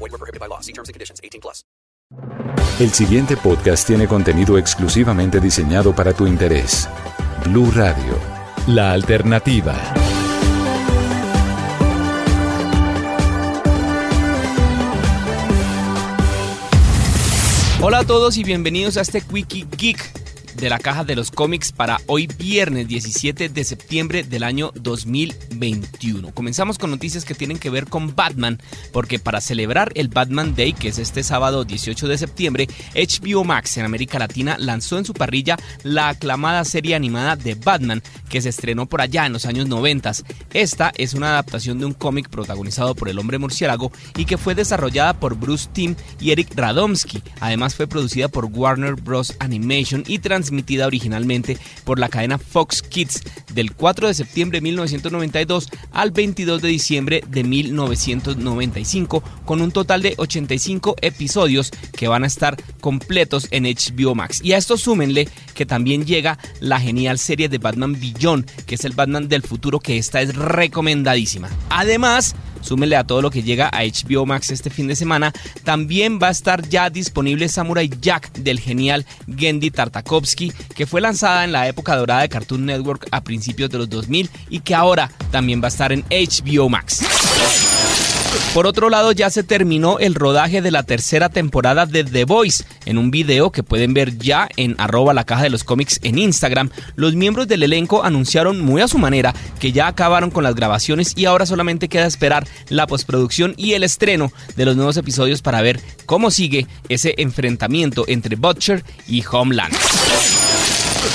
Void were prohibited by law. See terms and conditions. 18 plus. El siguiente podcast tiene contenido exclusivamente diseñado para tu interés. Blue Radio, la alternativa. Hola a todos y bienvenidos a este Quickie Geek de la caja de los cómics para hoy viernes 17 de septiembre del año 2021. Comenzamos con noticias que tienen que ver con Batman, porque para celebrar el Batman Day, que es este sábado 18 de septiembre, HBO Max en América Latina lanzó en su parrilla la aclamada serie animada de Batman, que se estrenó por allá en los años 90. Esta es una adaptación de un cómic protagonizado por el hombre murciélago y que fue desarrollada por Bruce Timm y Eric Radomski. Además fue producida por Warner Bros. Animation y transmitida transmitida originalmente por la cadena Fox Kids del 4 de septiembre de 1992 al 22 de diciembre de 1995 con un total de 85 episodios que van a estar completos en HBO Max. Y a esto súmenle que también llega la genial serie de Batman Beyond, que es el Batman del futuro, que esta es recomendadísima. Además, súmenle a todo lo que llega a HBO Max este fin de semana, también va a estar ya disponible Samurai Jack del genial Gendy Tartakovsky, que fue lanzada en la época dorada de Cartoon Network a principios de los 2000 y que ahora también va a estar en HBO Max. Por otro lado, ya se terminó el rodaje de la tercera temporada de The Voice. En un video que pueden ver ya en arroba la caja de los cómics en Instagram, los miembros del elenco anunciaron muy a su manera que ya acabaron con las grabaciones y ahora solamente queda esperar la postproducción y el estreno de los nuevos episodios para ver cómo sigue ese enfrentamiento entre Butcher y Homeland.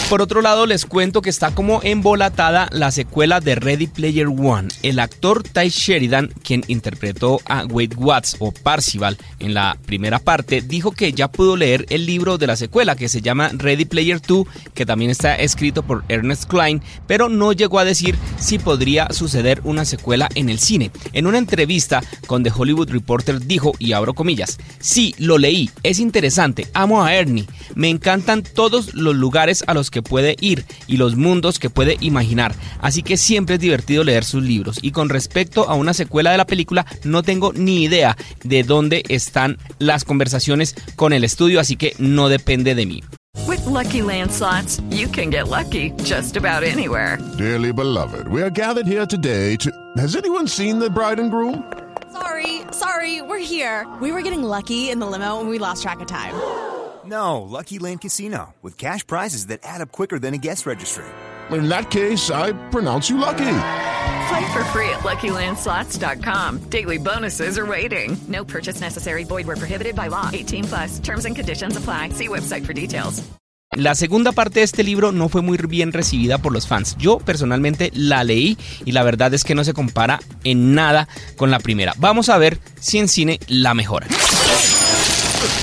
Por otro lado, les cuento que está como embolatada la secuela de Ready Player One. El actor Ty Sheridan, quien interpretó a Wade Watts o Parcival en la primera parte, dijo que ya pudo leer el libro de la secuela que se llama Ready Player 2, que también está escrito por Ernest Klein, pero no llegó a decir si podría suceder una secuela en el cine. En una entrevista con The Hollywood Reporter dijo, y abro comillas, sí, lo leí, es interesante, amo a Ernie, me encantan todos los lugares a los que puede ir y los mundos que puede imaginar. Así que siempre es divertido leer sus libros. Y con respecto a una secuela de la película, no tengo ni idea de dónde están las conversaciones con el estudio, así que no depende de mí. With lucky landslots, you can get lucky just about anywhere. Dearly beloved, we are gathered here today to. Has anyone seen the bride and groom? Sorry, sorry, we're here. We were getting lucky in the limo and we lost track of time. No, Lucky Land Casino, with cash prizes that add up quicker than a guest registry. In that case, I pronounce you lucky. Play for free at LuckyLandSlots.com. Daily bonuses are waiting. No purchase necessary. Void where prohibited by law. 18 plus. Terms and conditions apply. See website for details. La segunda parte de este libro no fue muy bien recibida por los fans. Yo personalmente la leí y la verdad es que no se compara en nada con la primera. Vamos a ver si en cine la mejora.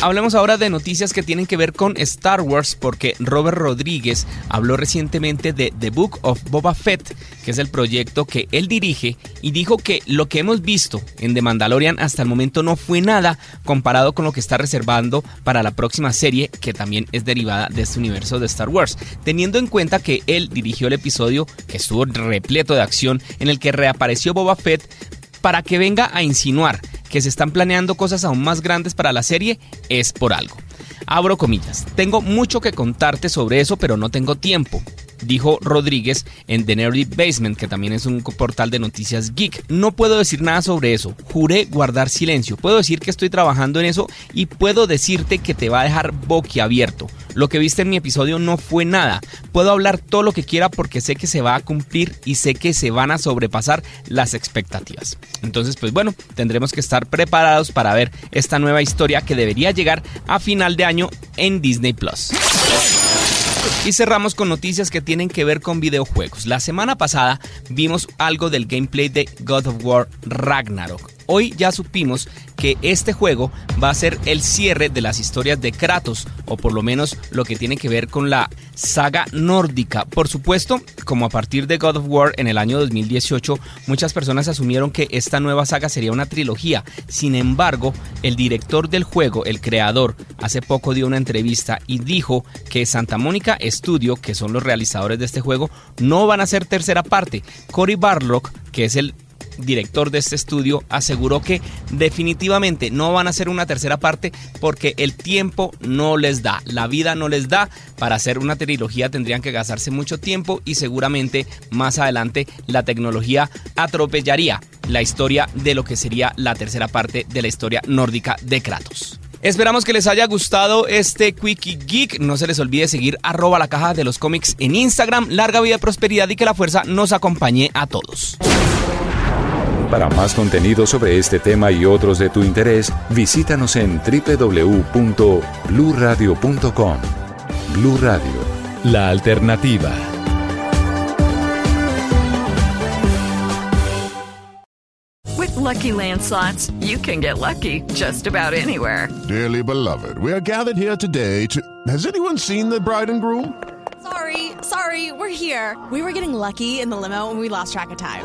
Hablemos ahora de noticias que tienen que ver con Star Wars porque Robert Rodríguez habló recientemente de The Book of Boba Fett, que es el proyecto que él dirige, y dijo que lo que hemos visto en The Mandalorian hasta el momento no fue nada comparado con lo que está reservando para la próxima serie, que también es derivada de este universo de Star Wars, teniendo en cuenta que él dirigió el episodio que estuvo repleto de acción en el que reapareció Boba Fett para que venga a insinuar que se están planeando cosas aún más grandes para la serie, es por algo. Abro comillas, tengo mucho que contarte sobre eso, pero no tengo tiempo dijo Rodríguez en The Nerdy Basement, que también es un portal de noticias geek. No puedo decir nada sobre eso, juré guardar silencio. Puedo decir que estoy trabajando en eso y puedo decirte que te va a dejar boquiabierto. Lo que viste en mi episodio no fue nada. Puedo hablar todo lo que quiera porque sé que se va a cumplir y sé que se van a sobrepasar las expectativas. Entonces, pues bueno, tendremos que estar preparados para ver esta nueva historia que debería llegar a final de año en Disney Plus. Y cerramos con noticias que tienen que ver con videojuegos. La semana pasada vimos algo del gameplay de God of War Ragnarok. Hoy ya supimos que este juego va a ser el cierre de las historias de Kratos, o por lo menos lo que tiene que ver con la saga nórdica. Por supuesto, como a partir de God of War en el año 2018, muchas personas asumieron que esta nueva saga sería una trilogía. Sin embargo, el director del juego, el creador, hace poco dio una entrevista y dijo que Santa Mónica Studio, que son los realizadores de este juego, no van a ser tercera parte. Cory Barlock, que es el director de este estudio, aseguró que definitivamente no van a hacer una tercera parte porque el tiempo no les da, la vida no les da. Para hacer una trilogía tendrían que gastarse mucho tiempo y seguramente más adelante la tecnología atropellaría la historia de lo que sería la tercera parte de la historia nórdica de Kratos. Esperamos que les haya gustado este Quickie Geek. No se les olvide seguir arroba la caja de los cómics en Instagram. Larga vida prosperidad y que la fuerza nos acompañe a todos. Para más contenido sobre este tema y otros de tu interés, visítanos en www.bluradio.com. Blu Radio, la alternativa. With Lucky Land slots, you can get lucky just about anywhere. Dearly beloved, we are gathered here today to. Has anyone seen the bride and groom? Sorry, sorry, we're here. We were getting lucky in the limo and we lost track of time.